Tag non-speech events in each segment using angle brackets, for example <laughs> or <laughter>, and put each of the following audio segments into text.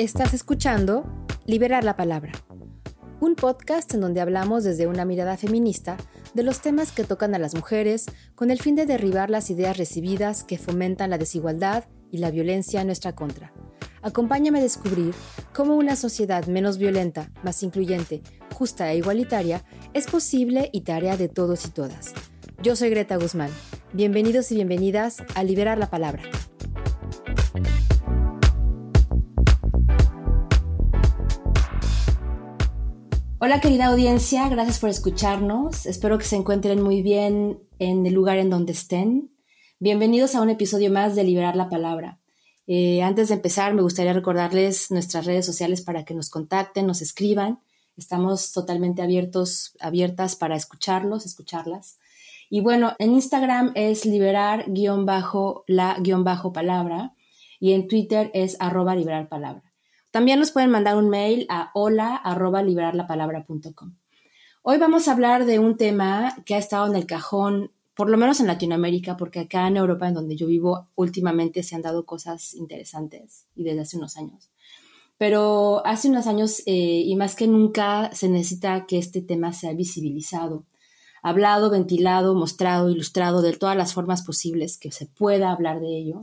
Estás escuchando Liberar la Palabra, un podcast en donde hablamos desde una mirada feminista de los temas que tocan a las mujeres con el fin de derribar las ideas recibidas que fomentan la desigualdad y la violencia en nuestra contra. Acompáñame a descubrir cómo una sociedad menos violenta, más incluyente, justa e igualitaria es posible y tarea de todos y todas. Yo soy Greta Guzmán. Bienvenidos y bienvenidas a Liberar la Palabra. Hola querida audiencia, gracias por escucharnos. Espero que se encuentren muy bien en el lugar en donde estén. Bienvenidos a un episodio más de Liberar la Palabra. Eh, antes de empezar, me gustaría recordarles nuestras redes sociales para que nos contacten, nos escriban. Estamos totalmente abiertos, abiertas para escucharlos, escucharlas. Y bueno, en Instagram es liberar-la-palabra y en Twitter es arroba. También nos pueden mandar un mail a hola Hoy vamos a hablar de un tema que ha estado en el cajón, por lo menos en Latinoamérica, porque acá en Europa, en donde yo vivo, últimamente se han dado cosas interesantes y desde hace unos años. Pero hace unos años eh, y más que nunca se necesita que este tema sea visibilizado, hablado, ventilado, mostrado, ilustrado de todas las formas posibles que se pueda hablar de ello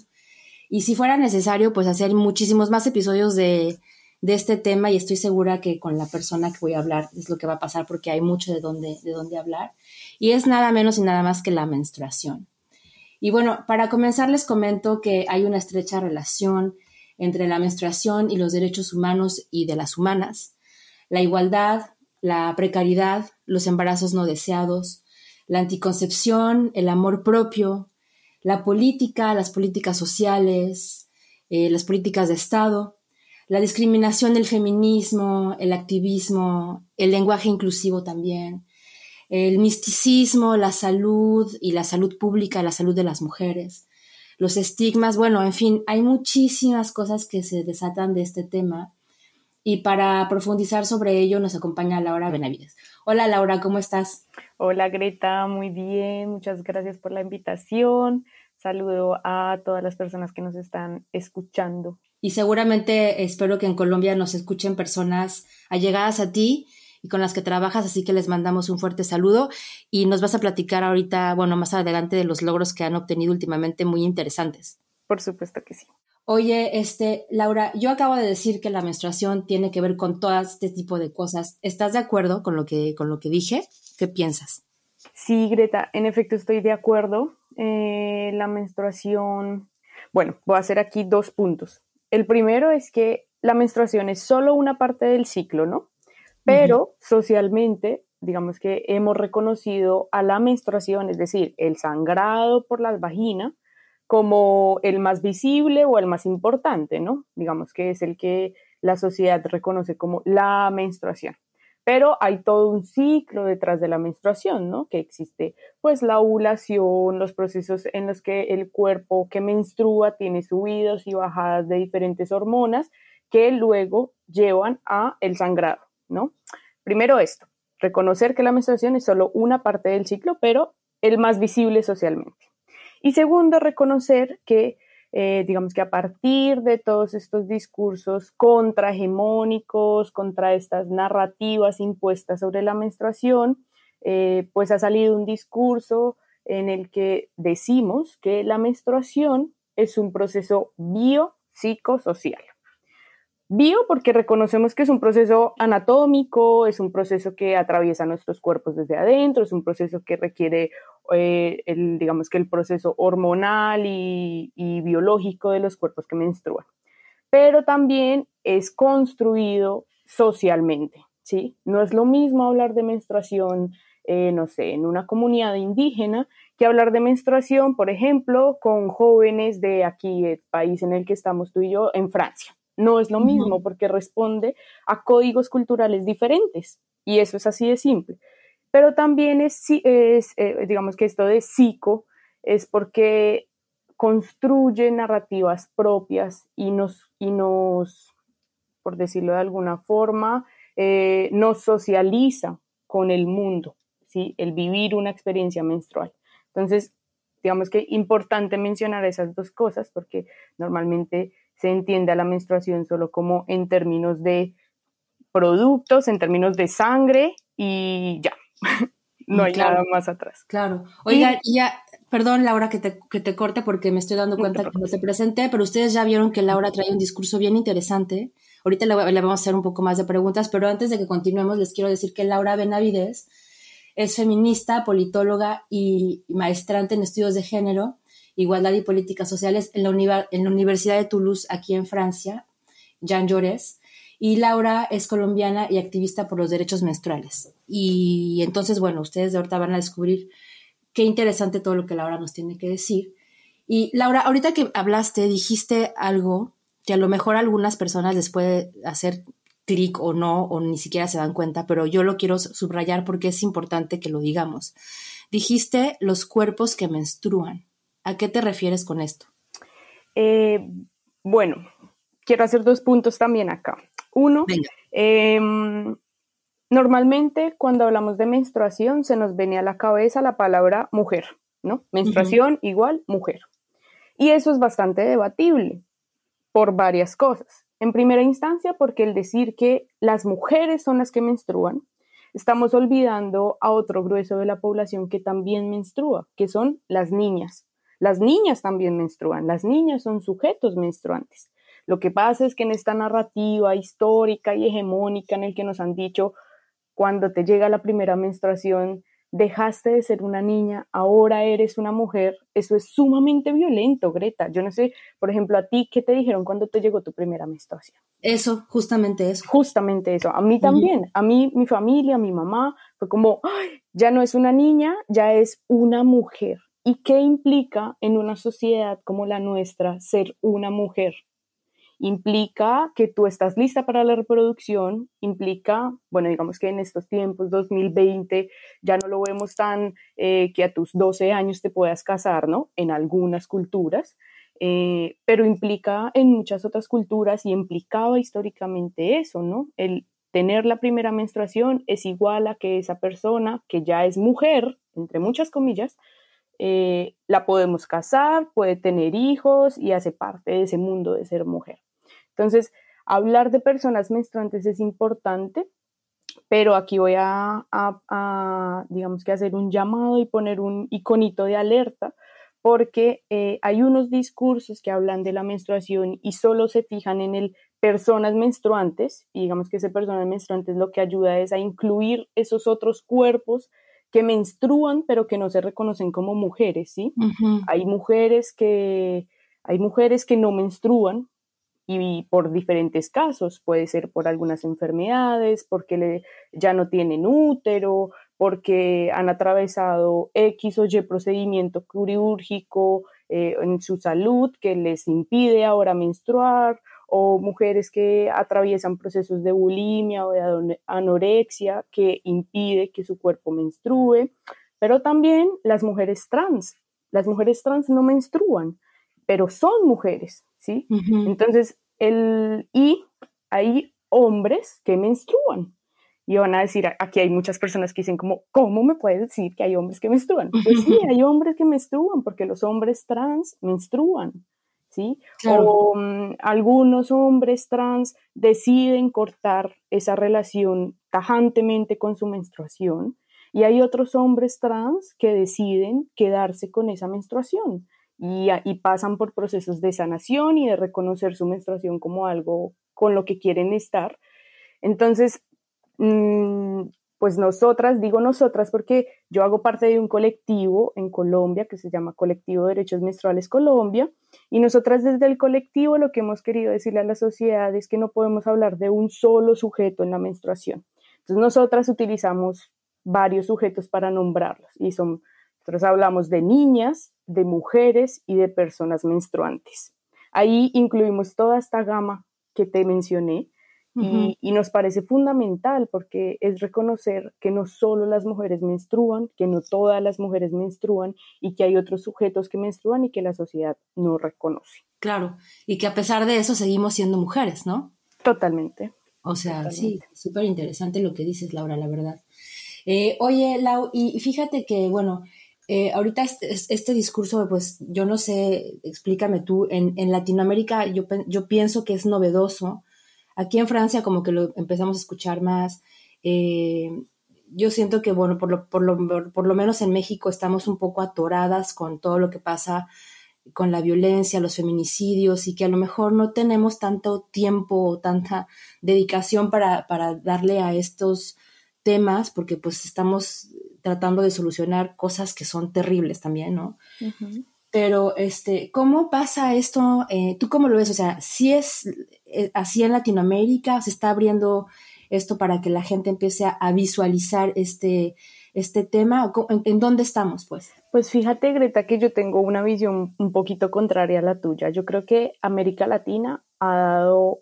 y si fuera necesario, pues hacer muchísimos más episodios de, este tema y estoy segura que con la persona que voy a hablar es lo que va a pasar porque hay mucho de dónde, de dónde hablar. Y es nada menos y nada más que la menstruación. Y bueno, para comenzar les comento que hay una estrecha relación entre la menstruación y los derechos humanos y de las humanas, la igualdad, la precariedad, los embarazos no deseados, la anticoncepción, el amor propio, la política, las políticas sociales, eh, las políticas de Estado, la discriminación, el feminismo, el activismo, el lenguaje inclusivo también, el misticismo, la salud y la salud pública, la salud de las mujeres, los estigmas, bueno, en fin, hay muchísimas cosas que se desatan de este tema y para profundizar sobre ello nos acompaña Laura Benavides. Hola Laura, ¿cómo estás? Hola Greta, muy bien, muchas gracias por la invitación. Saludo a todas las personas que nos están escuchando. Y seguramente espero que en Colombia nos escuchen personas allegadas a ti y con las que trabajas, así que les mandamos un fuerte saludo y nos vas a platicar ahorita, bueno, más adelante de los logros que han obtenido últimamente muy interesantes. Por supuesto que sí. Oye, este, Laura, yo acabo de decir que la menstruación tiene que ver con todo este tipo de cosas. ¿Estás de acuerdo con lo que, con lo que dije? ¿Qué piensas? Sí, Greta, en efecto estoy de acuerdo. Eh, la menstruación, bueno, voy a hacer aquí dos puntos. El primero es que la menstruación es solo una parte del ciclo, ¿no? Pero socialmente, digamos que hemos reconocido a la menstruación, es decir, el sangrado por la vagina, como el más visible o el más importante, ¿no? Digamos que es el que la sociedad reconoce como la menstruación. Pero hay todo un ciclo detrás de la menstruación, ¿no? Que existe pues la ovulación, los procesos en los que el cuerpo que menstrua tiene subidos y bajadas de diferentes hormonas que luego llevan a el sangrado, ¿no? Primero esto, reconocer que la menstruación es solo una parte del ciclo, pero el más visible socialmente. Y segundo, reconocer que, eh, digamos que a partir de todos estos discursos contrahegemónicos, contra estas narrativas impuestas sobre la menstruación, eh, pues ha salido un discurso en el que decimos que la menstruación es un proceso biopsicosocial. Bio porque reconocemos que es un proceso anatómico, es un proceso que atraviesa nuestros cuerpos desde adentro, es un proceso que requiere, eh, el, digamos que el proceso hormonal y, y biológico de los cuerpos que menstruan. Pero también es construido socialmente, ¿sí? No es lo mismo hablar de menstruación, eh, no sé, en una comunidad indígena que hablar de menstruación, por ejemplo, con jóvenes de aquí, el país en el que estamos tú y yo, en Francia. No es lo mismo porque responde a códigos culturales diferentes y eso es así de simple. Pero también es, eh, digamos que esto de psico es porque construye narrativas propias y nos, y nos por decirlo de alguna forma, eh, nos socializa con el mundo, ¿sí? el vivir una experiencia menstrual. Entonces, digamos que importante mencionar esas dos cosas porque normalmente se entiende a la menstruación solo como en términos de productos, en términos de sangre y ya. <laughs> no hay nada más atrás. Claro. Oiga, ya, perdón Laura que te, que te corte porque me estoy dando cuenta que no te presenté, pero ustedes ya vieron que Laura trae un discurso bien interesante. Ahorita le, le, vamos a hacer un poco más de preguntas, pero antes de que continuemos les quiero decir que Laura Benavides es feminista, politóloga y maestrante en estudios de género, igualdad y políticas sociales en la, en la Universidad de Toulouse, aquí en Francia, Jean Jaurès. Y Laura es colombiana y activista por los derechos menstruales. Y entonces, bueno, ustedes de ahorita van a descubrir qué interesante todo lo que Laura nos tiene que decir. Y Laura, ahorita que hablaste, dijiste algo que a lo mejor a algunas personas les puede hacer clic o no, o ni siquiera se dan cuenta, pero yo lo quiero subrayar porque es importante que lo digamos. Dijiste los cuerpos que menstruan. ¿A qué te refieres con esto? Eh, bueno, quiero hacer dos puntos también acá. Uno, em, normalmente cuando hablamos de menstruación se nos viene a la cabeza la palabra mujer, ¿no? Menstruación igual mujer. Y eso es bastante debatible por varias cosas. En primera instancia, porque el decir que las mujeres son las que menstruan, estamos olvidando a otro grueso de la población que también menstrua, que son las niñas. Las niñas también menstruan, las niñas son sujetos menstruantes. Lo que pasa es que en esta narrativa histórica y hegemónica en el que nos han dicho, cuando te llega la primera menstruación, dejaste de ser una niña, ahora eres una mujer, eso es sumamente violento, Greta. Yo no sé, por ejemplo, a ti, ¿qué te dijeron cuando te llegó tu primera menstruación? Eso, justamente eso. Justamente eso. A mí también, a mí, mi familia, mi mamá, fue como, ya no es una niña, ya es una mujer. ¿Y qué implica en una sociedad como la nuestra ser una mujer? Implica que tú estás lista para la reproducción, implica, bueno, digamos que en estos tiempos, 2020, ya no lo vemos tan eh, que a tus 12 años te puedas casar, ¿no? En algunas culturas, eh, pero implica en muchas otras culturas y implicaba históricamente eso, ¿no? El tener la primera menstruación es igual a que esa persona que ya es mujer, entre muchas comillas, eh, la podemos casar, puede tener hijos y hace parte de ese mundo de ser mujer. Entonces, hablar de personas menstruantes es importante, pero aquí voy a, digamos que hacer un llamado y poner un iconito de alerta, porque eh, hay unos discursos que hablan de la menstruación y solo se fijan en el personas menstruantes, y digamos que ese personas menstruantes lo que ayuda es a incluir esos otros cuerpos que menstruan, pero que no se reconocen como mujeres, ¿sí? Hay mujeres que hay mujeres que no menstruan, y por diferentes casos, puede ser por algunas enfermedades, porque ya no tienen útero, porque han atravesado X o Y procedimiento quirúrgico eh, en su salud que les impide ahora menstruar, o mujeres que atraviesan procesos de bulimia o de anorexia que impide que su cuerpo menstrue, pero también las mujeres trans. Las mujeres trans no menstruan, pero son mujeres, ¿sí? Entonces, el, y hay hombres que menstruan. Y van a decir, aquí hay muchas personas que dicen como, ¿cómo me puedes decir que hay hombres que menstruan? <laughs> Pues sí, hay hombres que menstruan, porque los hombres trans menstruan, ¿sí? O mm, algunos hombres trans deciden cortar esa relación tajantemente con su menstruación, y hay otros hombres trans que deciden quedarse con esa menstruación y, pasan por procesos de sanación y de reconocer su menstruación como algo con lo que quieren estar. Entonces, mm, pues nosotras, digo nosotras porque yo hago parte de un colectivo en Colombia que se llama Colectivo de Derechos Menstruales Colombia y nosotras desde el colectivo lo que hemos querido decirle a la sociedad es que no podemos hablar de un solo sujeto en la menstruación. Entonces nosotras utilizamos varios sujetos para nombrarlos y son nosotros hablamos de niñas, de mujeres y de personas menstruantes. Ahí incluimos toda esta gama que te mencioné y, nos parece fundamental porque es reconocer que no solo las mujeres menstruan, que no todas las mujeres menstruan y que hay otros sujetos que menstruan y que la sociedad no reconoce. Claro, y que a pesar de eso seguimos siendo mujeres, ¿no? Totalmente. O sea, sí, súper interesante lo que dices, Laura, la verdad. Eh, oye, Lau, y fíjate que, bueno, eh, ahorita este, este, discurso, pues yo no sé, explícame tú, en, en Latinoamérica yo, yo, pienso que es novedoso. Aquí en Francia como que lo empezamos a escuchar más. Eh, yo siento que, bueno, por lo, por, lo, por lo menos en México estamos un poco atoradas con todo lo que pasa con la violencia, los feminicidios y que a lo mejor no tenemos tanto tiempo o tanta dedicación para, para darle a estos temas porque pues estamos tratando de solucionar cosas que son terribles también, ¿no? Pero, este, ¿cómo pasa esto? Eh, ¿Tú cómo lo ves? O sea, si es eh, así en Latinoamérica, se está abriendo esto para que la gente empiece a, visualizar este, este tema? ¿En, dónde estamos, pues? Pues fíjate, Greta, que yo tengo una visión un poquito contraria a la tuya. Yo creo que América Latina ha dado,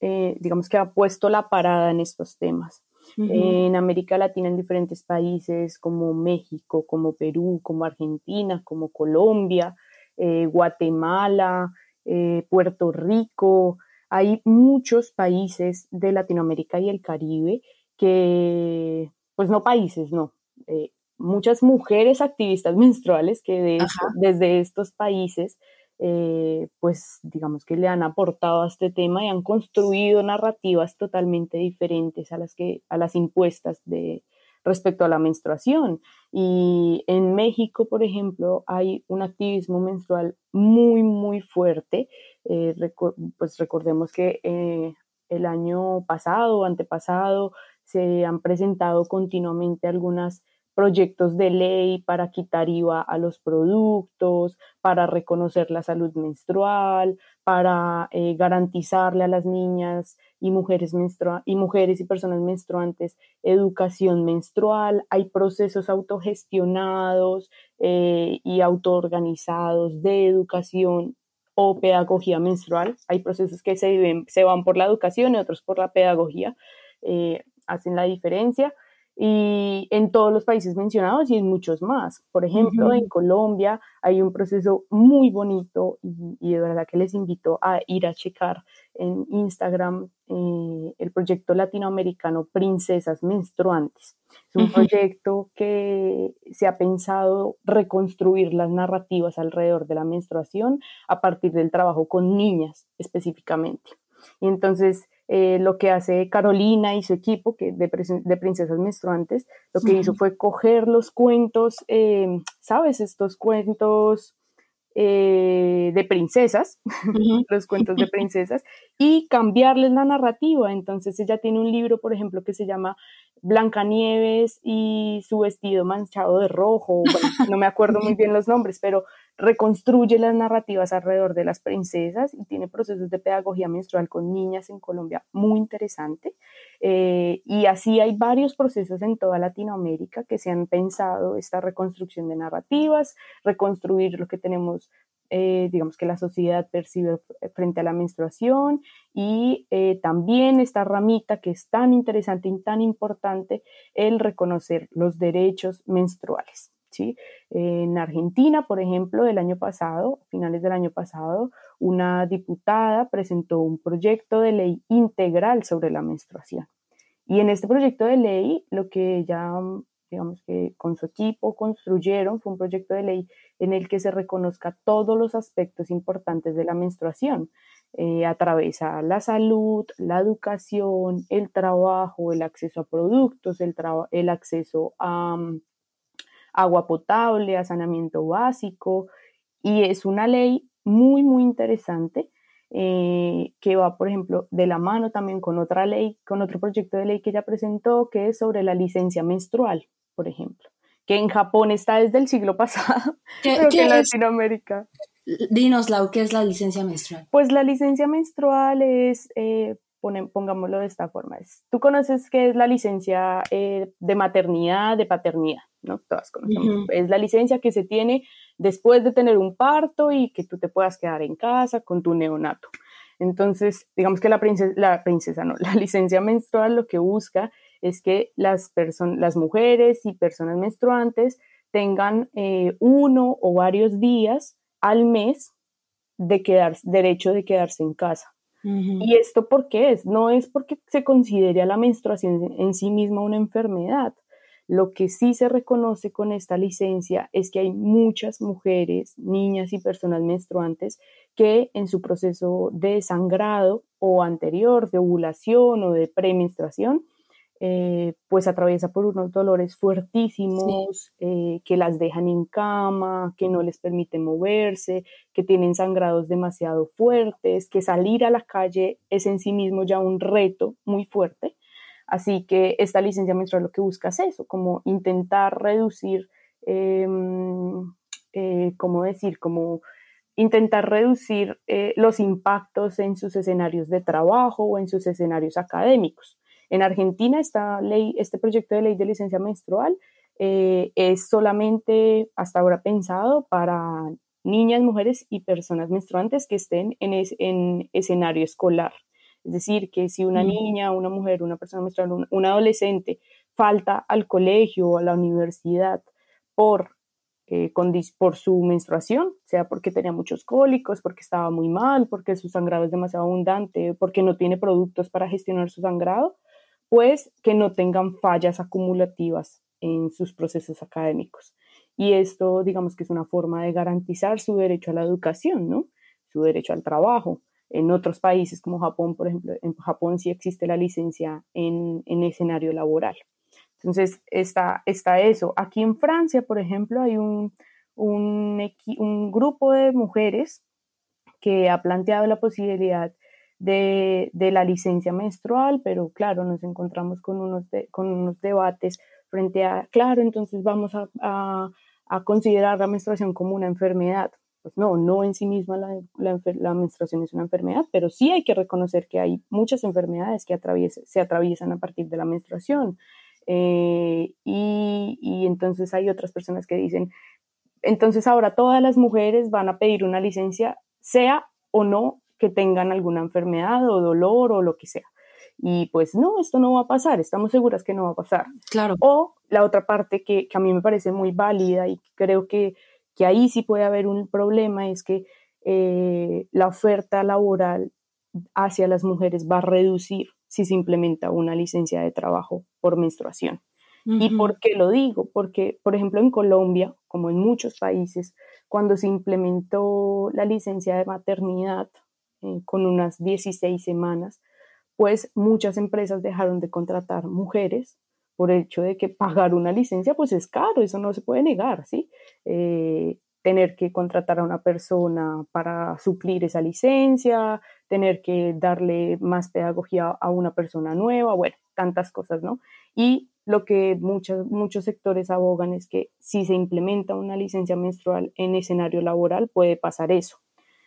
eh, digamos que ha puesto la parada en estos temas en América Latina, en diferentes países como México, como Perú, como Argentina, como Colombia, eh, Guatemala, eh, Puerto Rico. Hay muchos países de Latinoamérica y el Caribe que, pues no países, no, eh, muchas mujeres activistas <laughs> menstruales que desde estos países eh, pues digamos que le han aportado a este tema y han construido narrativas totalmente diferentes a las, que, a las impuestas de, respecto a la menstruación. Y en México, por ejemplo, hay un activismo menstrual muy, muy fuerte. Eh, pues recordemos que eh, el año pasado antepasado se han presentado continuamente algunas proyectos de ley para quitar IVA a los productos, para reconocer la salud menstrual, para eh, garantizarle a las niñas y mujeres, y mujeres y personas menstruantes educación menstrual. Hay procesos autogestionados eh, y autoorganizados de educación o pedagogía menstrual. Hay procesos que se, van por la educación y otros por la pedagogía. Eh, hacen la diferencia y en todos los países mencionados y en muchos más. Por ejemplo, en Colombia hay un proceso muy bonito y, de verdad que les invito a ir a checar en Instagram eh, el proyecto latinoamericano Princesas Menstruantes. Es un proyecto que se ha pensado reconstruir las narrativas alrededor de la menstruación a partir del trabajo con niñas específicamente. Y entonces eh, lo que hace Carolina y su equipo que de, Princesas Menstruantes, lo que hizo fue coger los cuentos, eh, ¿sabes? Estos cuentos eh, de princesas, <laughs> los cuentos de <laughs> princesas, y cambiarles la narrativa. Entonces ella tiene un libro, por ejemplo, que se llama Blancanieves y su vestido manchado de rojo, no me acuerdo muy <laughs> bien los nombres, pero reconstruye las narrativas alrededor de las princesas y tiene procesos de pedagogía menstrual con niñas en Colombia muy interesante. Eh, y así hay varios procesos en toda Latinoamérica que se han pensado esta reconstrucción de narrativas, reconstruir lo que tenemos, eh, digamos que la sociedad percibe frente a la menstruación y eh, también esta ramita que es tan interesante y tan importante, el reconocer los derechos menstruales. En Argentina, por ejemplo, del año pasado, finales del año pasado, una diputada presentó un proyecto de ley integral sobre la menstruación. Y en este proyecto de ley, lo que ella, digamos que con su equipo construyeron fue un proyecto de ley en el que se reconozca todos los aspectos importantes de la menstruación. Eh, atraviesa la salud, la educación, el trabajo, el acceso a productos, el, el acceso a, agua potable, a saneamiento básico, y es una ley muy, muy interesante eh, que va, por ejemplo, de la mano también con otra ley, con otro proyecto de ley que ella presentó, que es sobre la licencia menstrual, por ejemplo, que en Japón está desde el siglo <laughs> pasado, pero que en Latinoamérica. Dinos, Lau, ¿qué es la licencia menstrual? Pues la licencia menstrual es, eh, pongámoslo de esta forma, es, tú conoces qué es la licencia eh, de maternidad, de paternidad. ¿no? Todas conocemos. Es la licencia que se tiene después de tener un parto y que tú te puedas quedar en casa con tu neonato. Entonces, digamos que la princesa, la princesa no, <laughs> la licencia menstrual lo que busca es que las, las mujeres y personas menstruantes tengan eh, uno o varios días al mes de quedar, derecho de quedarse en casa. ¿Y esto por qué es? No es porque se considere la menstruación en sí misma una enfermedad, Lo que sí se reconoce con esta licencia es que hay muchas mujeres, niñas y personas menstruantes que en su proceso de sangrado o anterior, de ovulación o de premenstruación, eh, pues atraviesa por unos dolores fuertísimos eh, que las dejan en cama, que no les permiten moverse, que tienen sangrados demasiado fuertes, que salir a la calle es en sí mismo ya un reto muy fuerte. Así que esta licencia menstrual lo que busca es eso, como intentar reducir, em, eh, ¿cómo decir? Como intentar reducir los impactos en sus escenarios de trabajo o en sus escenarios académicos. En Argentina, esta ley, este proyecto de ley de licencia menstrual eh, es solamente hasta ahora pensado para niñas, mujeres y personas menstruantes que estén en, en escenario escolar. Es decir, que si una niña, una mujer, una persona menstrual, un, adolescente falta al colegio o a la universidad por, eh, por su menstruación, sea porque tenía muchos cólicos, porque estaba muy mal, porque su sangrado es demasiado abundante, porque no tiene productos para gestionar su sangrado, pues que no tengan fallas acumulativas en sus procesos académicos. Y esto, digamos que es una forma de garantizar su derecho a la educación, ¿no? Su derecho al trabajo. En otros países como Japón, por ejemplo, en Japón sí existe la licencia en, en escenario laboral. Entonces, está, está eso. Aquí en Francia, por ejemplo, hay un, un, un grupo de mujeres que ha planteado la posibilidad de, de, la licencia menstrual, pero claro, nos encontramos con unos, con unos debates frente a, claro, entonces vamos a, a, considerar la menstruación como una enfermedad pues no, no en sí misma la, menstruación es una enfermedad, pero sí hay que reconocer que hay muchas enfermedades que se atraviesan a partir de la menstruación. Eh, y, entonces hay otras personas que dicen, entonces ahora todas las mujeres van a pedir una licencia, sea o no que tengan alguna enfermedad o dolor o lo que sea. Y pues no, esto no va a pasar, estamos seguras que no va a pasar. Claro. O la otra parte que, que a mí me parece muy válida y creo que que ahí sí puede haber un problema, es que eh, la oferta laboral hacia las mujeres va a reducir si se implementa una licencia de trabajo por menstruación. ¿Y por qué lo digo? Porque, por ejemplo, en Colombia, como en muchos países, cuando se implementó la licencia de maternidad eh, con unas 16 semanas, pues muchas empresas dejaron de contratar mujeres por el hecho de que pagar una licencia pues es caro, eso no se puede negar, ¿sí? Eh, tener que contratar a una persona para suplir esa licencia, tener que darle más pedagogía a una persona nueva, bueno, tantas cosas, ¿no? Y lo que muchos, muchos sectores abogan es que si se implementa una licencia menstrual en escenario laboral puede pasar eso.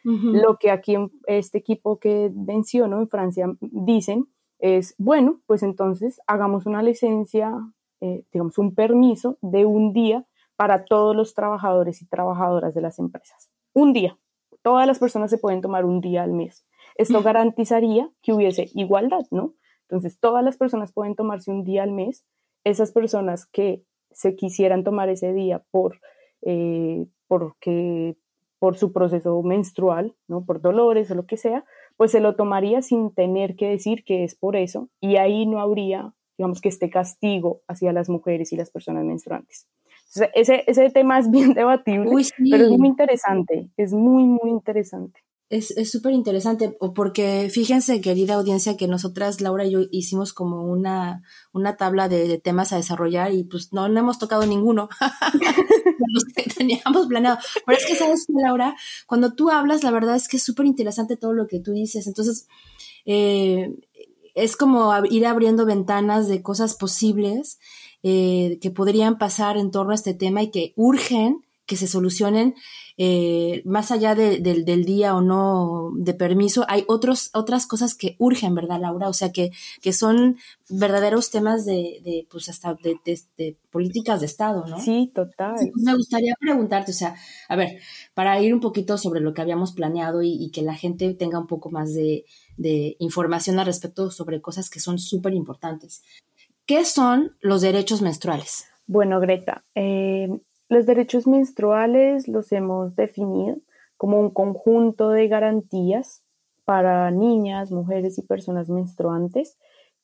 Lo que aquí en este equipo que menciono en Francia dicen es, bueno, pues entonces hagamos una licencia, eh, digamos, un permiso de un día para todos los trabajadores y trabajadoras de las empresas. Un día. Todas las personas se pueden tomar un día al mes. Esto garantizaría que hubiese igualdad, ¿no? Entonces, todas las personas pueden tomarse un día al mes. Esas personas que se quisieran tomar ese día por, eh, porque, por su proceso menstrual, ¿no? Por dolores o lo que sea, pues se lo tomaría sin tener que decir que es por eso y ahí no habría, digamos, que este castigo hacia las mujeres y las personas menstruantes. ese, ese tema es bien <laughs> debatible, pero es muy interesante, es muy, muy interesante. Es súper interesante, porque fíjense, querida audiencia, que nosotras, Laura y yo, hicimos como una, una tabla de, temas a desarrollar y pues no, no hemos tocado ninguno <laughs> que teníamos planeado. Pero es que, ¿sabes, Laura? Cuando tú hablas, la verdad es que es súper interesante todo lo que tú dices. Entonces, eh, es como ir abriendo ventanas de cosas posibles eh, que podrían pasar en torno a este tema y que urgen que se solucionen eh, más allá del día o no de permiso, hay otros, otras cosas que urgen, ¿verdad, Laura? O sea, que, que son verdaderos temas de, de pues hasta de, políticas de Estado, ¿no? Sí, total. me gustaría preguntarte, o sea, a ver, para ir un poquito sobre lo que habíamos planeado y, que la gente tenga un poco más de, información al respecto sobre cosas que son súper importantes. ¿Qué son los derechos menstruales? Bueno, Greta, eh, los derechos menstruales los hemos definido como un conjunto de garantías para niñas, mujeres y personas menstruantes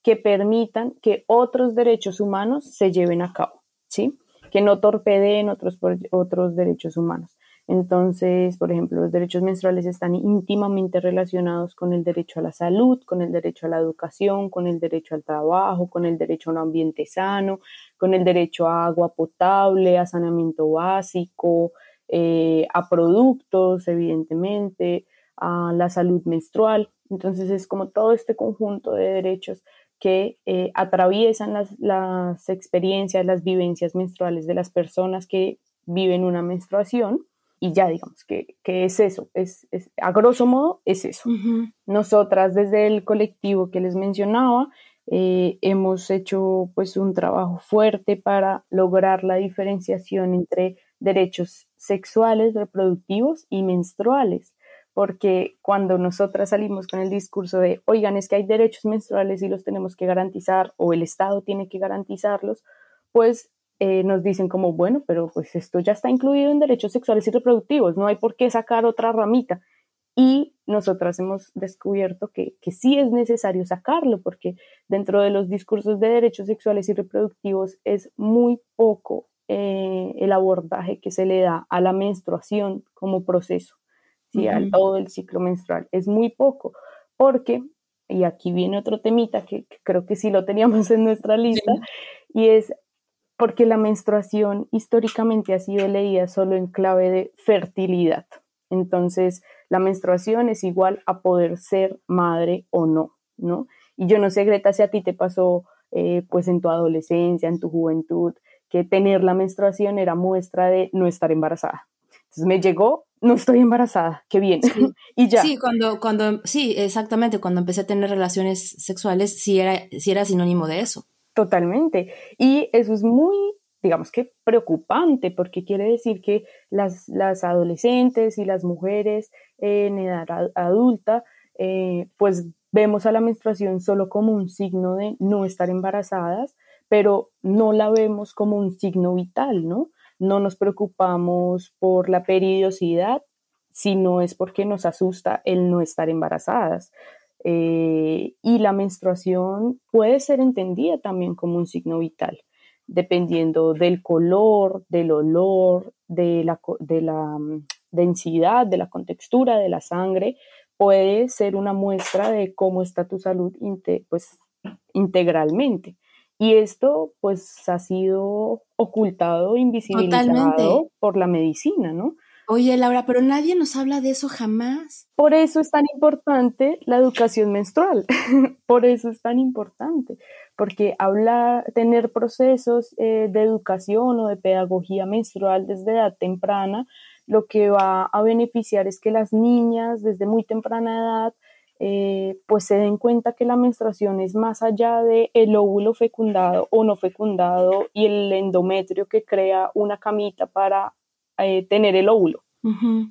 que permitan que otros derechos humanos se lleven a cabo. ¿sí? Que no torpedeen otros, otros derechos humanos. Entonces, por ejemplo, los derechos menstruales están íntimamente relacionados con el derecho a la salud, con el derecho a la educación, con el derecho al trabajo, con el derecho a un ambiente sano, con el derecho a agua potable, a saneamiento básico, eh, a productos, evidentemente, a la salud menstrual. Entonces es como todo este conjunto de derechos que eh, atraviesan las, las, experiencias, las vivencias menstruales de las personas que viven una menstruación y ya digamos que, que es eso, es, es, a grosso modo es eso. Nosotras desde el colectivo que les mencionaba eh, hemos hecho pues un trabajo fuerte para lograr la diferenciación entre derechos sexuales, reproductivos y menstruales porque cuando nosotras salimos con el discurso de, oigan, es que hay derechos menstruales y los tenemos que garantizar o el Estado tiene que garantizarlos, pues eh, nos dicen como, bueno, pero pues esto ya está incluido en derechos sexuales y reproductivos, no hay por qué sacar otra ramita. Y nosotras hemos descubierto que, que sí es necesario sacarlo, porque dentro de los discursos de derechos sexuales y reproductivos es muy poco eh, el abordaje que se le da a la menstruación como proceso, ¿sí? a todo el ciclo menstrual. Es muy poco, porque, y aquí viene otro temita que, creo que sí lo teníamos en nuestra lista, y es porque la menstruación históricamente ha sido leída solo en clave de fertilidad. Entonces, la menstruación es igual a poder ser madre o no, ¿no? Y yo no sé, Greta, si a ti te pasó, eh, pues en tu adolescencia, en tu juventud, que tener la menstruación era muestra de no estar embarazada. Entonces me llegó, no estoy embarazada, qué bien. y ya. Sí, cuando, cuando, sí, exactamente, cuando empecé a tener relaciones sexuales, sí era, sí era sinónimo de eso. Totalmente. Y eso es muy, digamos que preocupante, porque quiere decir que las, las adolescentes y las mujeres en edad adulta, eh, pues vemos a la menstruación solo como un signo de no estar embarazadas, pero no la vemos como un signo vital, ¿no? No nos preocupamos por la periodicidad, sino es porque nos asusta el no estar embarazadas. Eh, y la menstruación puede ser entendida también como un signo vital, dependiendo del color, del olor, de la, de la mm, densidad, de la contextura de la sangre, puede ser una muestra de cómo está tu salud pues, integralmente. Y esto pues ha sido ocultado, invisibilizado por la medicina, ¿no? Oye, Laura, pero nadie nos habla de eso jamás. Por eso es tan importante la educación menstrual. <laughs> Por eso es tan importante. Porque hablar, tener procesos eh, de educación o de pedagogía menstrual desde edad temprana, lo que va a beneficiar es que las niñas desde muy temprana edad eh, pues se den cuenta que la menstruación es más allá de el óvulo fecundado o no fecundado y el endometrio que crea una camita para eh, tener el óvulo.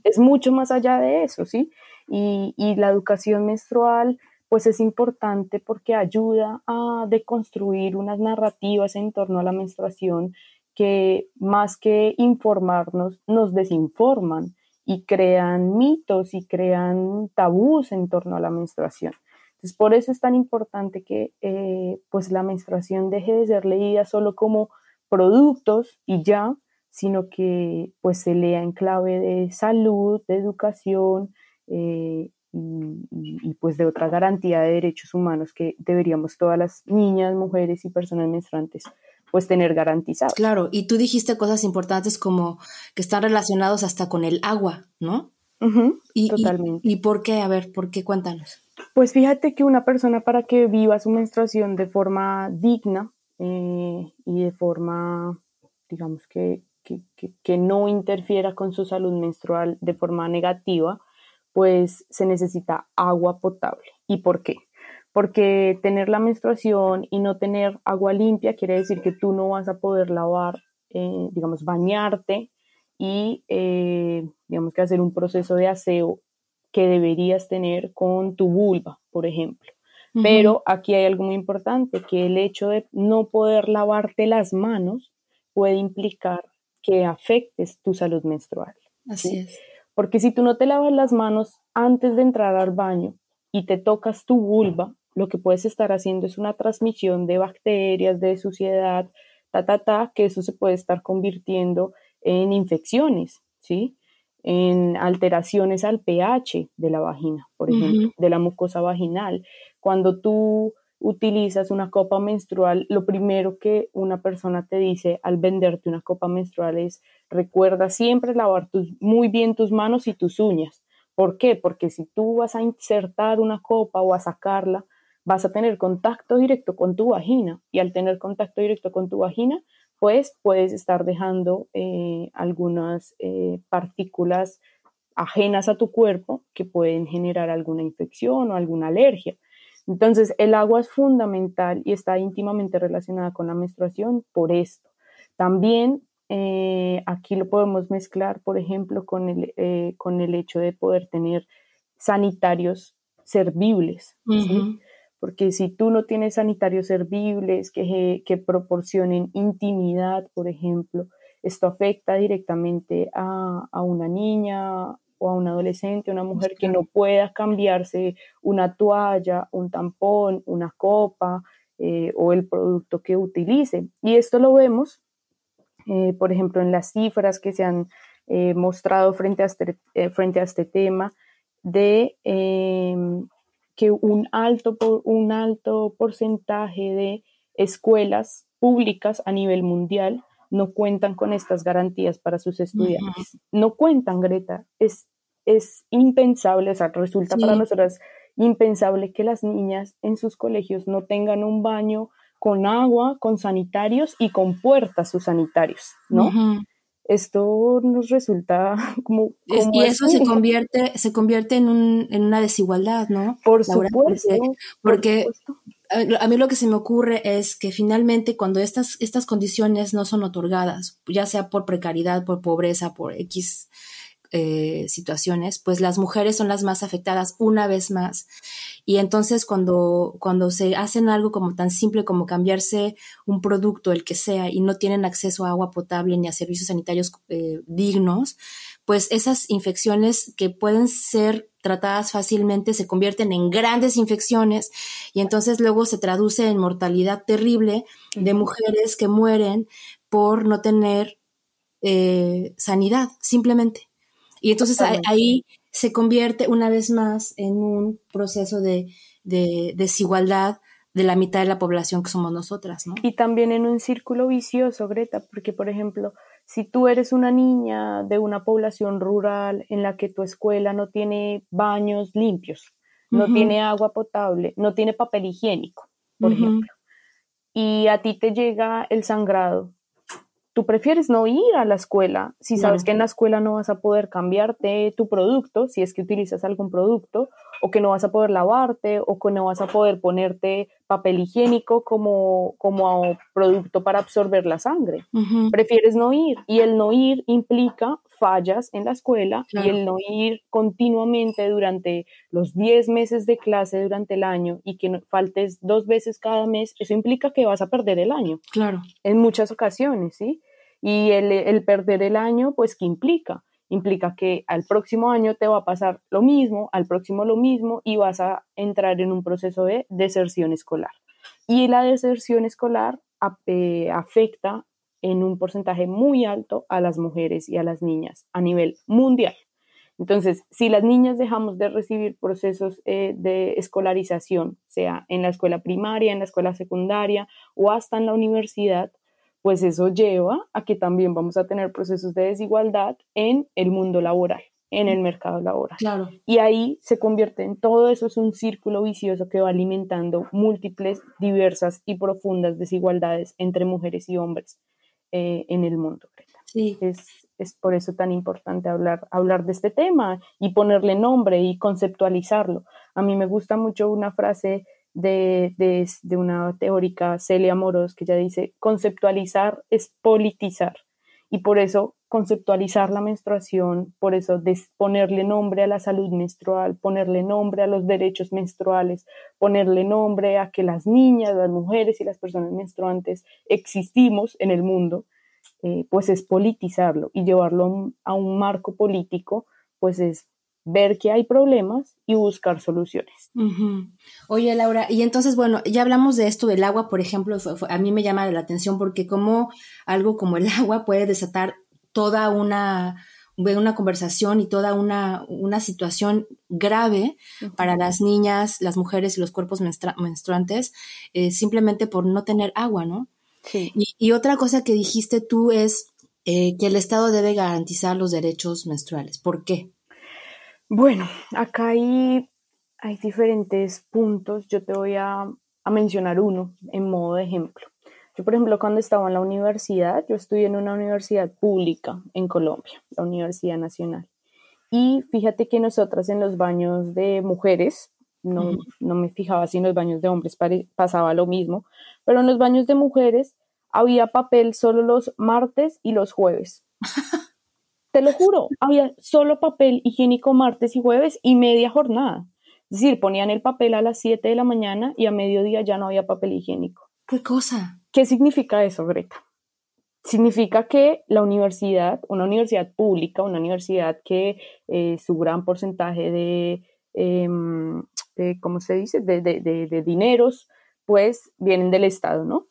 Es mucho más allá de eso, ¿sí? Y, y, la educación menstrual, pues es importante porque ayuda a deconstruir unas narrativas en torno a la menstruación que más que informarnos, nos desinforman y crean mitos y crean tabús en torno a la menstruación. Entonces, por eso es tan importante que eh, pues la menstruación deje de ser leída solo como productos y ya, sino que pues se lea en clave de salud, de educación eh, y, pues de otra garantía de derechos humanos que deberíamos todas las niñas, mujeres y personas menstruantes pues tener garantizado. Claro, y tú dijiste cosas importantes como que están relacionados hasta con el agua, ¿no? y, totalmente. Y, por qué? A ver, ¿por qué? Cuéntanos. Pues fíjate que una persona para que viva su menstruación de forma digna eh, y de forma, digamos que que, no interfiera con su salud menstrual de forma negativa, pues se necesita agua potable. ¿Y por qué? Porque tener la menstruación y no tener agua limpia quiere decir que tú no vas a poder lavar, eh, digamos, bañarte y, eh, digamos, que hacer un proceso de aseo que deberías tener con tu vulva, por ejemplo. Pero aquí hay algo muy importante, que el hecho de no poder lavarte las manos puede implicar que afectes tu salud menstrual. Así es. Porque si tú no te lavas las manos antes de entrar al baño y te tocas tu vulva, lo que puedes estar haciendo es una transmisión de bacterias, de suciedad, ta, ta, ta, que eso se puede estar convirtiendo en infecciones, ¿sí? En alteraciones al pH de la vagina, por ejemplo, de la mucosa vaginal. Cuando tú utilizas una copa menstrual, lo primero que una persona te dice al venderte una copa menstrual es recuerda siempre lavar muy bien tus manos y tus uñas. ¿Por qué? Porque si tú vas a insertar una copa o a sacarla, vas a tener contacto directo con tu vagina y al tener contacto directo con tu vagina, pues puedes estar dejando eh, algunas eh, partículas ajenas a tu cuerpo que pueden generar alguna infección o alguna alergia. Entonces, el agua es fundamental y está íntimamente relacionada con la menstruación por esto. También eh, aquí lo podemos mezclar, por ejemplo, con el, eh, con el hecho de poder tener sanitarios servibles. Porque si tú no tienes sanitarios servibles que, que, proporcionen intimidad, por ejemplo, esto afecta directamente a, a una niña o a un adolescente, una mujer que no pueda cambiarse una toalla, un tampón, una copa eh, o el producto que utilice. Y esto lo vemos, eh, por ejemplo, en las cifras que se han eh, mostrado frente a, este, frente a este tema de em, que un alto, un alto porcentaje de escuelas públicas a nivel mundial no cuentan con estas garantías para sus estudiantes. No cuentan, Greta. Es, es impensable, o sea, resulta para nosotras impensable que las niñas en sus colegios no tengan un baño con agua, con sanitarios y con puertas sus sanitarios, ¿no? Esto nos resulta <laughs> como... y eso se <laughs> convierte, se convierte en, un, en una desigualdad, ¿no? Por supuesto. Porque, a mí lo que se me ocurre es que finalmente cuando estas, estas condiciones no son otorgadas, ya sea por precariedad, por pobreza, por X eh, situaciones, pues las mujeres son las más afectadas una vez más. Y entonces cuando, cuando se hacen algo como tan simple como cambiarse un producto, el que sea, y no tienen acceso a agua potable ni a servicios sanitarios eh, dignos, pues esas infecciones que pueden ser tratadas fácilmente se convierten en grandes infecciones y entonces luego se traduce en mortalidad terrible de mujeres que mueren por no tener eh, sanidad, simplemente. Y entonces ahí se convierte una vez más en un proceso de, desigualdad de la mitad de la población que somos nosotras, ¿no? Y también en un círculo vicioso, Greta, porque por ejemplo, si tú eres una niña de una población rural en la que tu escuela no tiene baños limpios, no tiene agua potable, no tiene papel higiénico, por ejemplo, y a ti te llega el sangrado tú prefieres no ir a la escuela si sabes que en la escuela no vas a poder cambiarte tu producto, si es que utilizas algún producto, o que no vas a poder lavarte, o que no vas a poder ponerte papel higiénico como, como producto para absorber la sangre. Prefieres no ir y el no ir implica fallas en la escuela y el no ir continuamente durante los 10 meses de clase durante el año y que faltes dos veces cada mes, eso implica que vas a perder el año. Claro. En muchas ocasiones, ¿sí? Y el, perder el año, pues, ¿qué implica? Implica que al próximo año te va a pasar lo mismo, al próximo lo mismo y vas a entrar en un proceso de deserción escolar. Y la deserción escolar eh, afecta en un porcentaje muy alto a las mujeres y a las niñas a nivel mundial. Entonces, si las niñas dejamos de recibir procesos eh, de escolarización, sea en la escuela primaria, en la escuela secundaria o hasta en la universidad, pues eso lleva a que también vamos a tener procesos de desigualdad en el mundo laboral, en el mercado laboral. Claro. Y ahí se convierte en todo eso, es un círculo vicioso que va alimentando múltiples, diversas y profundas desigualdades entre mujeres y hombres eh, en el mundo. Sí. Es, es por eso tan importante hablar, hablar de este tema y ponerle nombre y conceptualizarlo. A mí me gusta mucho una frase de, una teórica, Celia Moros, que ya dice, conceptualizar es politizar. Y por eso conceptualizar la menstruación, por eso ponerle nombre a la salud menstrual, ponerle nombre a los derechos menstruales, ponerle nombre a que las niñas, las mujeres y las personas menstruantes existimos en el mundo, eh, pues es politizarlo y llevarlo a un marco político, pues es ver que hay problemas y buscar soluciones. Oye, Laura, y entonces, bueno, ya hablamos de esto del agua, por ejemplo, a mí me llama la atención porque como algo como el <laughs> agua puede desatar toda una, una conversación y toda una, una situación grave para las niñas, las mujeres y los cuerpos menstruantes, eh, simplemente por no tener agua, ¿no? Sí. Y, otra cosa que dijiste tú es eh, que el Estado debe garantizar los derechos menstruales. ¿Por qué? Bueno, acá hay, hay diferentes puntos. Yo te voy a, mencionar uno en modo de ejemplo. Yo, por ejemplo, cuando estaba en la universidad, yo estudié en una universidad pública en Colombia, la Universidad Nacional. Y fíjate que nosotras en los baños de mujeres, no, no me fijaba si en los baños de hombres pasaba lo mismo, pero en los baños de mujeres había papel solo los martes y los jueves. <laughs> Te lo juro, había solo papel higiénico martes y jueves y media jornada. Es decir, ponían el papel a las 7 de la mañana y a mediodía ya no había papel higiénico. ¿Qué cosa? ¿Qué significa eso, Greta? Significa que la universidad, una universidad pública, una universidad que eh, su gran porcentaje de, em, ¿cómo se dice?, de, de dineros pues vienen del Estado, ¿no?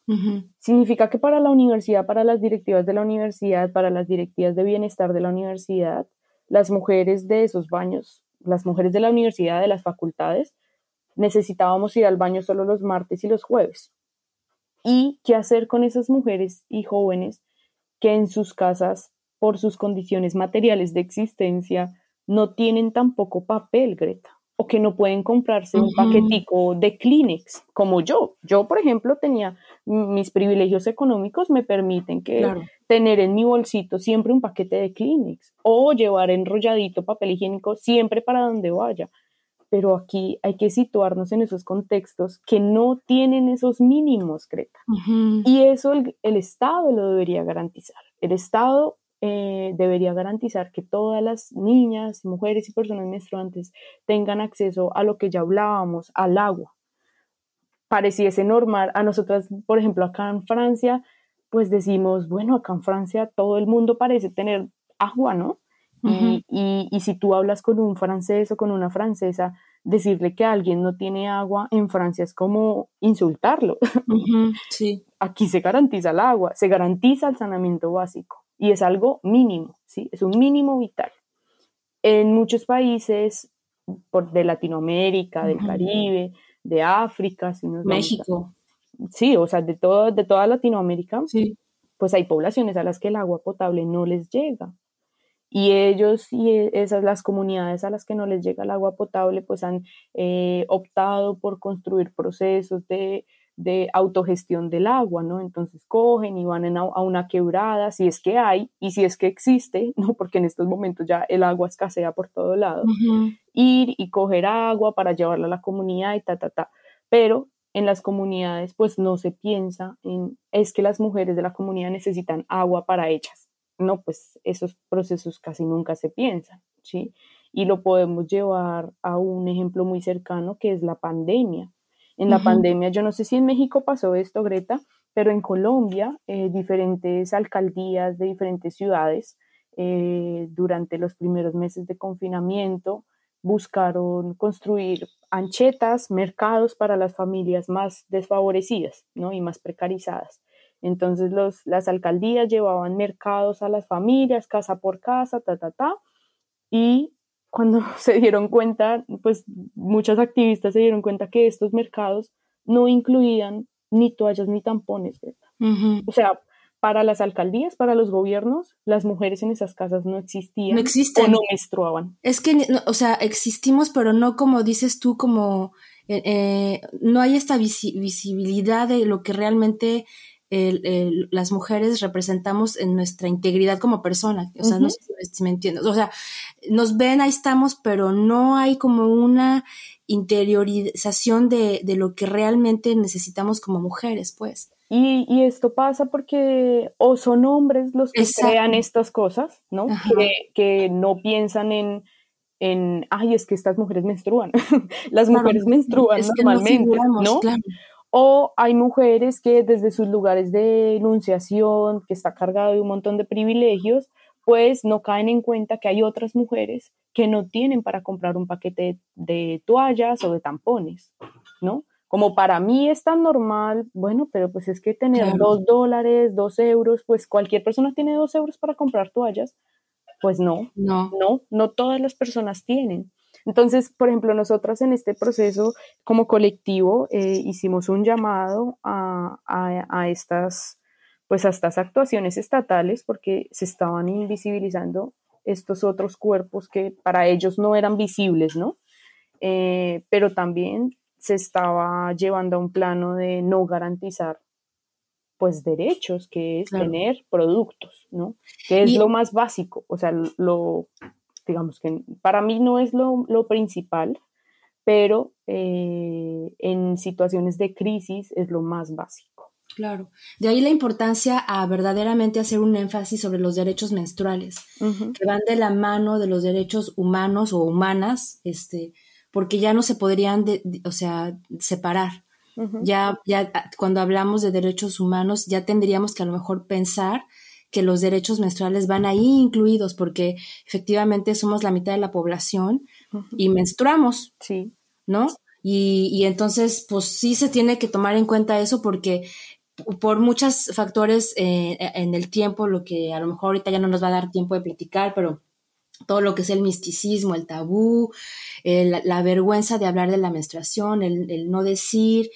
Significa que para la universidad, para las directivas de la universidad, para las directivas de bienestar de la universidad, las mujeres de esos baños, las mujeres de la universidad, de las facultades, necesitábamos ir al baño solo los martes y los jueves. ¿Y qué hacer con esas mujeres y jóvenes que en sus casas, por sus condiciones materiales de existencia, no tienen tampoco papel, Greta? O que no pueden comprarse un paquetico de Kleenex, como yo. Yo, por ejemplo, tenía mis privilegios económicos me permiten que tener en mi bolsito siempre un paquete de Kleenex o llevar enrolladito papel higiénico siempre para donde vaya. Pero aquí hay que situarnos en esos contextos que no tienen esos mínimos, Creta. Y eso el, el Estado lo debería garantizar. El Estado eh, debería garantizar que todas las niñas, mujeres y personas menstruantes tengan acceso a lo que ya hablábamos, al agua. Pareciese normal a nosotras, por ejemplo, acá en Francia, pues decimos, bueno, acá en Francia todo el mundo parece tener agua, ¿no? y, y, si tú hablas con un francés o con una francesa, decirle que alguien no tiene agua en Francia es como insultarlo. <laughs> sí. Aquí se garantiza el agua, se garantiza el saneamiento básico y es algo mínimo, ¿sí? Es un mínimo vital. En muchos países por, de Latinoamérica, del Caribe, de África, si México. sí, o sea, de, todo, de toda Latinoamérica, sí. pues hay poblaciones a las que el agua potable no les llega. Y ellos y esas las comunidades a las que no les llega el agua potable, pues han eh, optado por construir procesos de de autogestión del agua, ¿no? Entonces cogen y van a una quebrada, si es que hay y si es que existe, ¿no? Porque en estos momentos ya el agua escasea por todo lado, ir y coger agua para llevarla a la comunidad y ta, ta, ta. Pero en las comunidades pues no se piensa en, es que las mujeres de la comunidad necesitan agua para ellas. No, pues esos procesos casi nunca se piensan, ¿sí? Y lo podemos llevar a un ejemplo muy cercano que es la pandemia en la pandemia. Yo no sé si en México pasó esto, Greta, pero en Colombia, eh, diferentes alcaldías de diferentes ciudades, eh, durante los primeros meses de confinamiento, buscaron construir anchetas, mercados para las familias más desfavorecidas ¿no? y más precarizadas. Entonces los, las alcaldías llevaban mercados a las familias, casa por casa, ta, ta, ta, y cuando <laughs> se dieron cuenta, pues muchas activistas se dieron cuenta que estos mercados no incluían ni toallas ni tampones, O sea, para las alcaldías, para los gobiernos, las mujeres en esas casas no existían no existen. o no menstruaban. Es que, o sea, existimos, pero no como dices tú, como eh, eh, no hay esta visibilidad de lo que realmente las mujeres representamos en nuestra integridad como persona. O sea, no sé si me entiendes. O sea, nos ven, ahí estamos, pero no hay como una interiorización de, lo que realmente necesitamos como mujeres, pues. Y, esto pasa porque o son hombres los que crean estas cosas, ¿no? Que, no piensan en, en, ay, es que estas mujeres menstruan. <laughs> Las mujeres menstruan normalmente, ¿no? O hay mujeres que desde sus lugares de enunciación, que está cargado de un montón de privilegios, pues no caen en cuenta que hay otras mujeres que no tienen para comprar un paquete de, toallas o de tampones, ¿no? Como para mí es tan normal, bueno, pero pues es que tener dos dólares, dos euros, pues cualquier persona tiene dos euros para comprar toallas, pues no, no, no, no todas las personas tienen. Entonces, por ejemplo, nosotras en este proceso como colectivo eh, hicimos un llamado a, a, estas, pues a estas actuaciones estatales porque se estaban invisibilizando estos otros cuerpos que para ellos no eran visibles, ¿no? Eh, pero también se estaba llevando a un plano de no garantizar pues derechos, que es tener productos, ¿no? Que es lo más básico, o sea, lo, digamos que para mí no es lo, principal, pero eh, en situaciones de crisis es lo más básico. Claro, de ahí la importancia a verdaderamente hacer un énfasis sobre los derechos menstruales, que van de la mano de los derechos humanos o humanas, este, porque ya no se podrían, o sea, separar. Ya, ya cuando hablamos de derechos humanos, ya tendríamos que a lo mejor pensar que los derechos menstruales van ahí incluidos porque efectivamente somos la mitad de la población y menstruamos, sí. ¿no? Y, y, entonces, pues sí se tiene que tomar en cuenta eso porque por muchos factores eh, en el tiempo, lo que a lo mejor ahorita ya no nos va a dar tiempo de platicar, pero todo lo que es el misticismo, el tabú, la vergüenza de hablar de la menstruación, el, el no decir,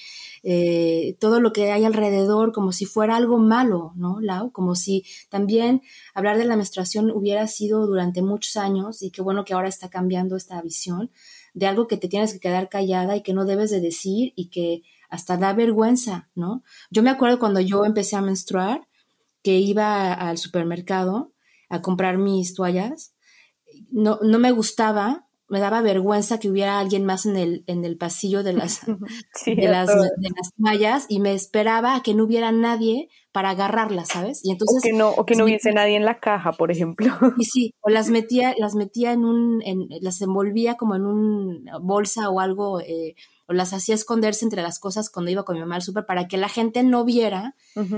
eh, todo lo que hay alrededor como si fuera algo malo, ¿no, Lau? Como si también hablar de la menstruación hubiera sido durante muchos años y qué bueno que ahora está cambiando esta visión de algo que te tienes que quedar callada y que no debes de decir y que hasta da vergüenza, ¿no? Yo me acuerdo cuando yo empecé a menstruar, que iba al supermercado a comprar mis toallas, no, no me gustaba me daba vergüenza que hubiera alguien más en el, en el pasillo de las, <laughs> de, las, de las mallas y me esperaba a que no hubiera nadie para agarrarlas, ¿sabes? Y entonces o que no, o que no hubiese nadie en la caja, por ejemplo. Y sí, o las <laughs> metía, las metía en un, en, las envolvía como en un bolsa o algo, eh, o las hacía esconderse entre las cosas cuando iba con mi mamá al súper para que la gente no viera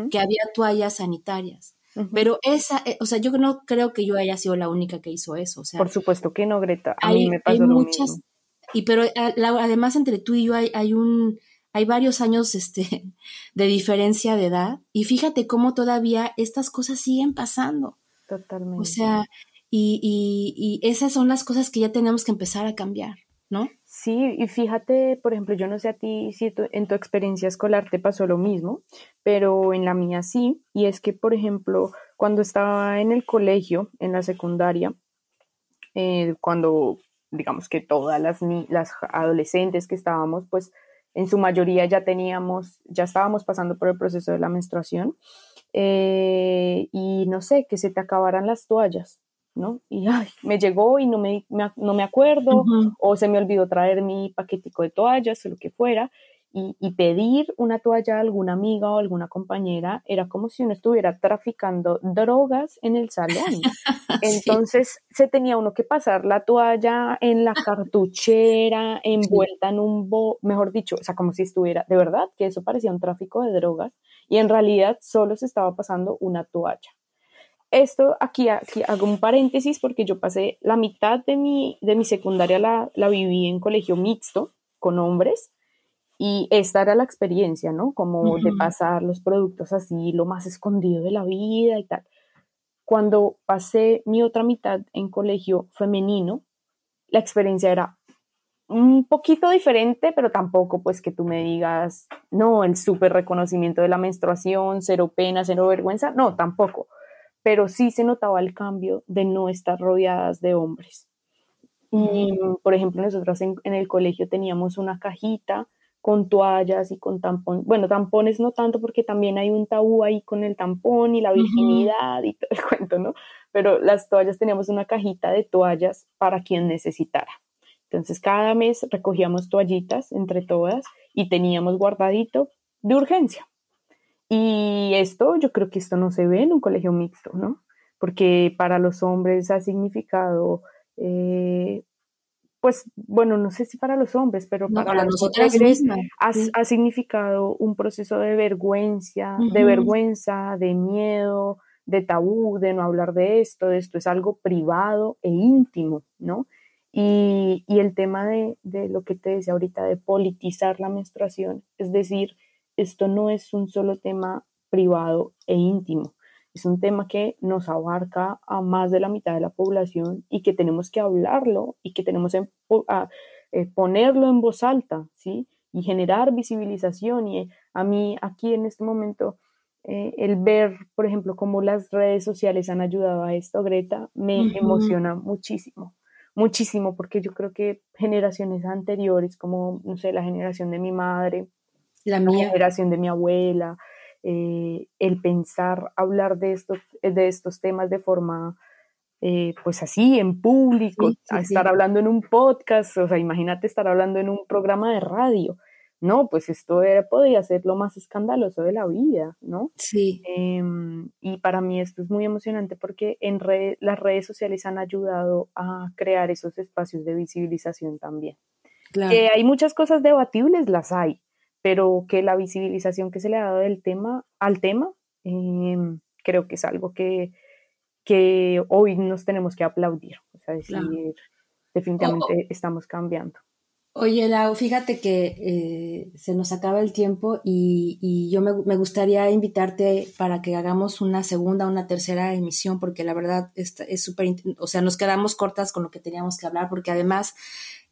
que había toallas sanitarias. Pero esa, eh, o sea, yo no creo que yo haya sido la única que hizo eso. O sea, Por supuesto que no, Greta. A mí me pasó lo muchas, Y pero además entre tú y yo hay, hay un, hay varios años este, <laughs> de diferencia de edad. Y fíjate cómo todavía estas cosas siguen pasando. Totalmente. O sea, y, y, y esas son las cosas que ya tenemos que empezar a cambiar, ¿no? Sí, y fíjate, por ejemplo, yo no sé a ti si en tu experiencia escolar te pasó lo mismo, pero en la mía sí, y es que, por ejemplo, cuando estaba en el colegio, en la secundaria, eh, cuando digamos que todas las, las adolescentes que estábamos, pues en su mayoría ya teníamos, ya estábamos pasando por el proceso de la menstruación, eh, y no sé, que se te acabaran las toallas, ¿no? Y ay, me llegó y no me, no me acuerdo, o se me olvidó traer mi paquetico de toallas o lo que fuera, y, y, pedir una toalla a alguna amiga o alguna compañera era como si uno estuviera traficando drogas en el salón. <laughs> Entonces se tenía uno que pasar la toalla en la cartuchera, envuelta en un bo, mejor dicho, o sea, como si estuviera, de verdad, que eso parecía un tráfico de drogas, y en realidad solo se estaba pasando una toalla esto aquí, aquí, hago un paréntesis porque yo pasé la mitad de mi, de mi secundaria la, la, viví en colegio mixto con hombres y esta era la experiencia, ¿no? Como de pasar los productos así, lo más escondido de la vida y tal. Cuando pasé mi otra mitad en colegio femenino, la experiencia era un poquito diferente, pero tampoco pues que tú me digas, no, el súper reconocimiento de la menstruación, cero pena, cero vergüenza, no, tampoco pero sí se notaba el cambio de no estar rodeadas de hombres. Y, por ejemplo, nosotros en, el colegio teníamos una cajita con toallas y con tampones, bueno, tampones no tanto porque también hay un tabú ahí con el tampón y la virginidad y todo el <laughs> cuento, ¿no? Pero las toallas teníamos una cajita de toallas para quien necesitara. Entonces cada mes recogíamos toallitas entre todas y teníamos guardadito de urgencia. Y esto, yo creo que esto no se ve en un colegio mixto, ¿no? Porque para los hombres ha significado, eh, pues, bueno, no sé si para los hombres, pero para, nosotros ha, ha, significado un proceso de vergüenza, de vergüenza, de miedo, de tabú, de no hablar de esto, de esto es algo privado e íntimo, ¿no? Y, el tema de, de, lo que te decía ahorita, de politizar la menstruación, es decir, esto no es un solo tema privado e íntimo, es un tema que nos abarca a más de la mitad de la población y que tenemos que hablarlo y que tenemos que eh, ponerlo en voz alta, ¿sí? Y generar visibilización. Y a mí aquí en este momento, eh, el ver, por ejemplo, cómo las redes sociales han ayudado a esto, Greta, me emociona muchísimo muchísimo porque yo creo que generaciones anteriores, como, no sé, la generación de mi madre, la, generación de mi abuela, eh, el pensar, hablar de estos, de estos temas de forma, eh, pues así, en público, estar hablando en un podcast, o sea, imagínate estar hablando en un programa de radio. No, pues esto podría ser lo más escandaloso de la vida, ¿no? Sí. Em, y para mí esto es muy emocionante porque en las redes sociales han ayudado a crear esos espacios de visibilización también. Claro. hay muchas cosas debatibles, las hay, pero que la visibilización que se le ha dado del tema, al tema, em, creo que es algo que, que hoy nos tenemos que aplaudir. O sea, decir, definitivamente estamos cambiando. Oye, Lau, fíjate que eh, se nos acaba el tiempo y, yo me, me, gustaría invitarte para que hagamos una segunda, una tercera emisión, porque la verdad es súper, o sea, nos quedamos cortas con lo que teníamos que hablar, porque además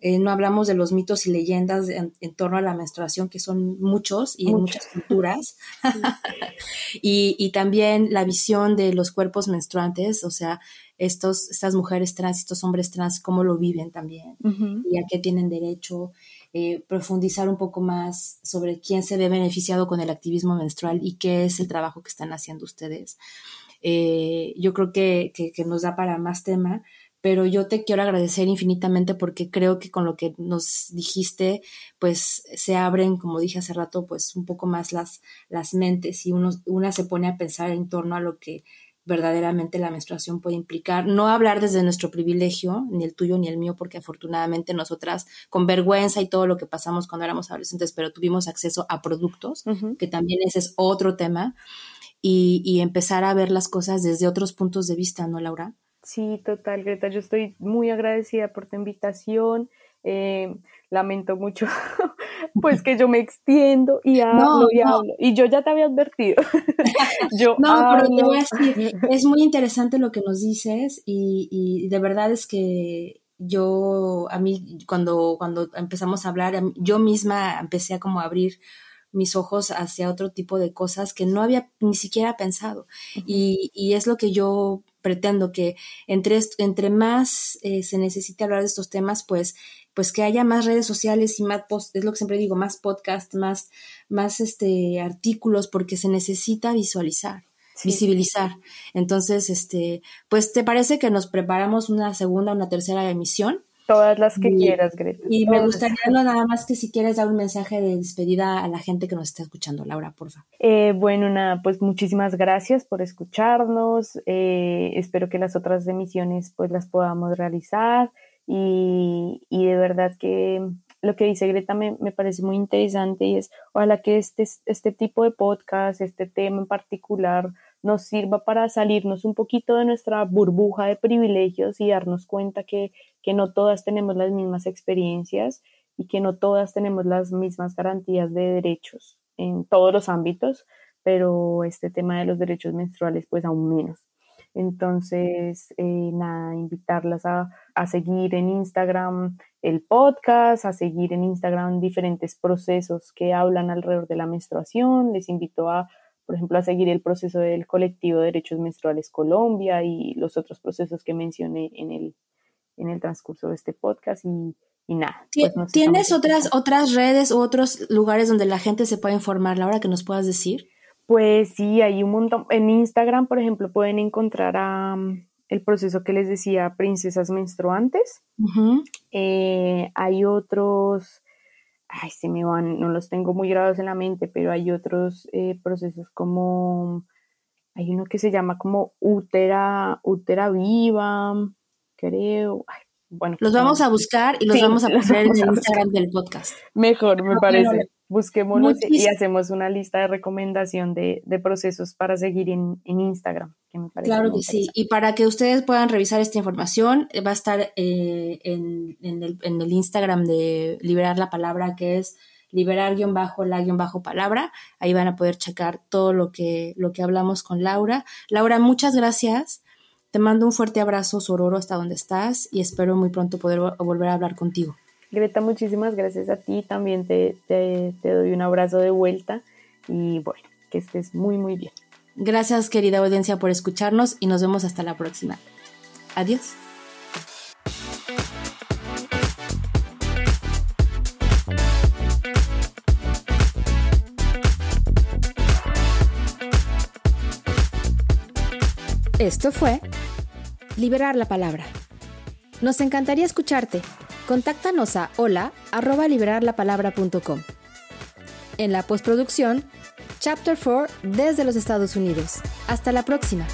eh, no hablamos de los mitos y leyendas en, torno a la menstruación, que son muchos y en muchas culturas. <laughs> y, y, también la visión de los cuerpos menstruantes, o sea, estos, estas mujeres trans, estos hombres trans, cómo lo viven también y a qué tienen derecho. Eh, profundizar un poco más sobre quién se ve beneficiado con el activismo menstrual y qué es el trabajo que están haciendo ustedes. Eh, yo creo que, que, que, nos da para más tema, pero yo te quiero agradecer infinitamente porque creo que con lo que nos dijiste, pues se abren, como dije hace rato, pues un poco más las, las mentes y uno, una se pone a pensar en torno a lo que verdaderamente la menstruación puede implicar. No hablar desde nuestro privilegio, ni el tuyo ni el mío, porque afortunadamente nosotras, con vergüenza y todo lo que pasamos cuando éramos adolescentes, pero tuvimos acceso a productos, que también ese es otro tema, y, y empezar a ver las cosas desde otros puntos de vista, ¿no, Laura? Sí, total, Greta. Yo estoy muy agradecida por tu invitación. Eh, lamento mucho, <laughs> pues que yo me extiendo y <laughs> hablo y hablo. Y yo ya te había advertido. <laughs> yo no, pero te voy a decir, es muy interesante lo que nos dices y, y de verdad es que yo, a mí, cuando, cuando empezamos a hablar, yo misma empecé a como abrir mis ojos hacia otro tipo de cosas que no había ni siquiera pensado. y, y, es lo que yo pretendo que entre, entre más eh, se necesite hablar de estos temas, pues, pues que haya más redes sociales y más post, es lo que siempre digo, más podcast, más, más este artículos, porque se necesita visualizar, visibilizar. Entonces, este, pues, ¿te parece que nos preparamos una segunda, una tercera emisión? Todas las que quieras, Greta. Y me gustaría nada más que si quieres dar un mensaje de despedida a la gente que nos está escuchando, Laura, por favor. Eh, bueno, nada, pues muchísimas gracias por escucharnos. Eh, espero que las otras emisiones pues las podamos realizar y, y de verdad que lo que dice Greta me, me, parece muy interesante y es ojalá que este, este tipo de podcast, este tema en particular, nos sirva para salirnos un poquito de nuestra burbuja de privilegios y darnos cuenta que, que no todas tenemos las mismas experiencias y que no todas tenemos las mismas garantías de derechos en todos los ámbitos, pero este tema de los derechos menstruales pues aún menos. Entonces, eh, nada, invitarlas a, a, seguir en Instagram el podcast, a seguir en Instagram diferentes procesos que hablan alrededor de la menstruación. Les invito a por ejemplo, a seguir el proceso del colectivo de derechos menstruales Colombia y los otros procesos que mencioné en el, en el transcurso de este podcast y, y nada. Pues ¿Tienes otras, otras redes u otros lugares donde la gente se pueda informar, Laura, que nos puedas decir? Pues sí, hay un montón. En Instagram, por ejemplo, pueden encontrar a, el proceso que les decía, princesas menstruantes. Eh, hay otros ay, se me van, no los tengo muy grabados en la mente, pero hay otros eh, procesos como, hay uno que se llama como útera, útera viva, creo, bueno. Los vamos a buscar y los vamos a poner en el Instagram del podcast. Mejor, me parece. Busquémoslos y hacemos una lista de recomendación de, procesos para seguir en, Instagram. claro que sí. Y para que ustedes puedan revisar esta información, va a estar eh, en, el, en, el, Instagram de Liberar la Palabra, que es liberar-la-palabra. Ahí van a poder checar todo lo que, lo que hablamos con Laura. Laura, muchas gracias. Te mando un fuerte abrazo, Sororo, hasta donde estás y espero muy pronto poder volver a hablar contigo. Greta, muchísimas gracias a ti. También te, te, doy un abrazo de vuelta y bueno, que estés muy, muy bien. Gracias, querida audiencia, por escucharnos y nos vemos hasta la próxima. Adiós. Esto fue Liberar la Palabra. Nos encantaría escucharte Contáctanos a hola@liberarlapalabra.com. En la postproducción, Chapter 4 desde los Estados Unidos. Hasta la próxima.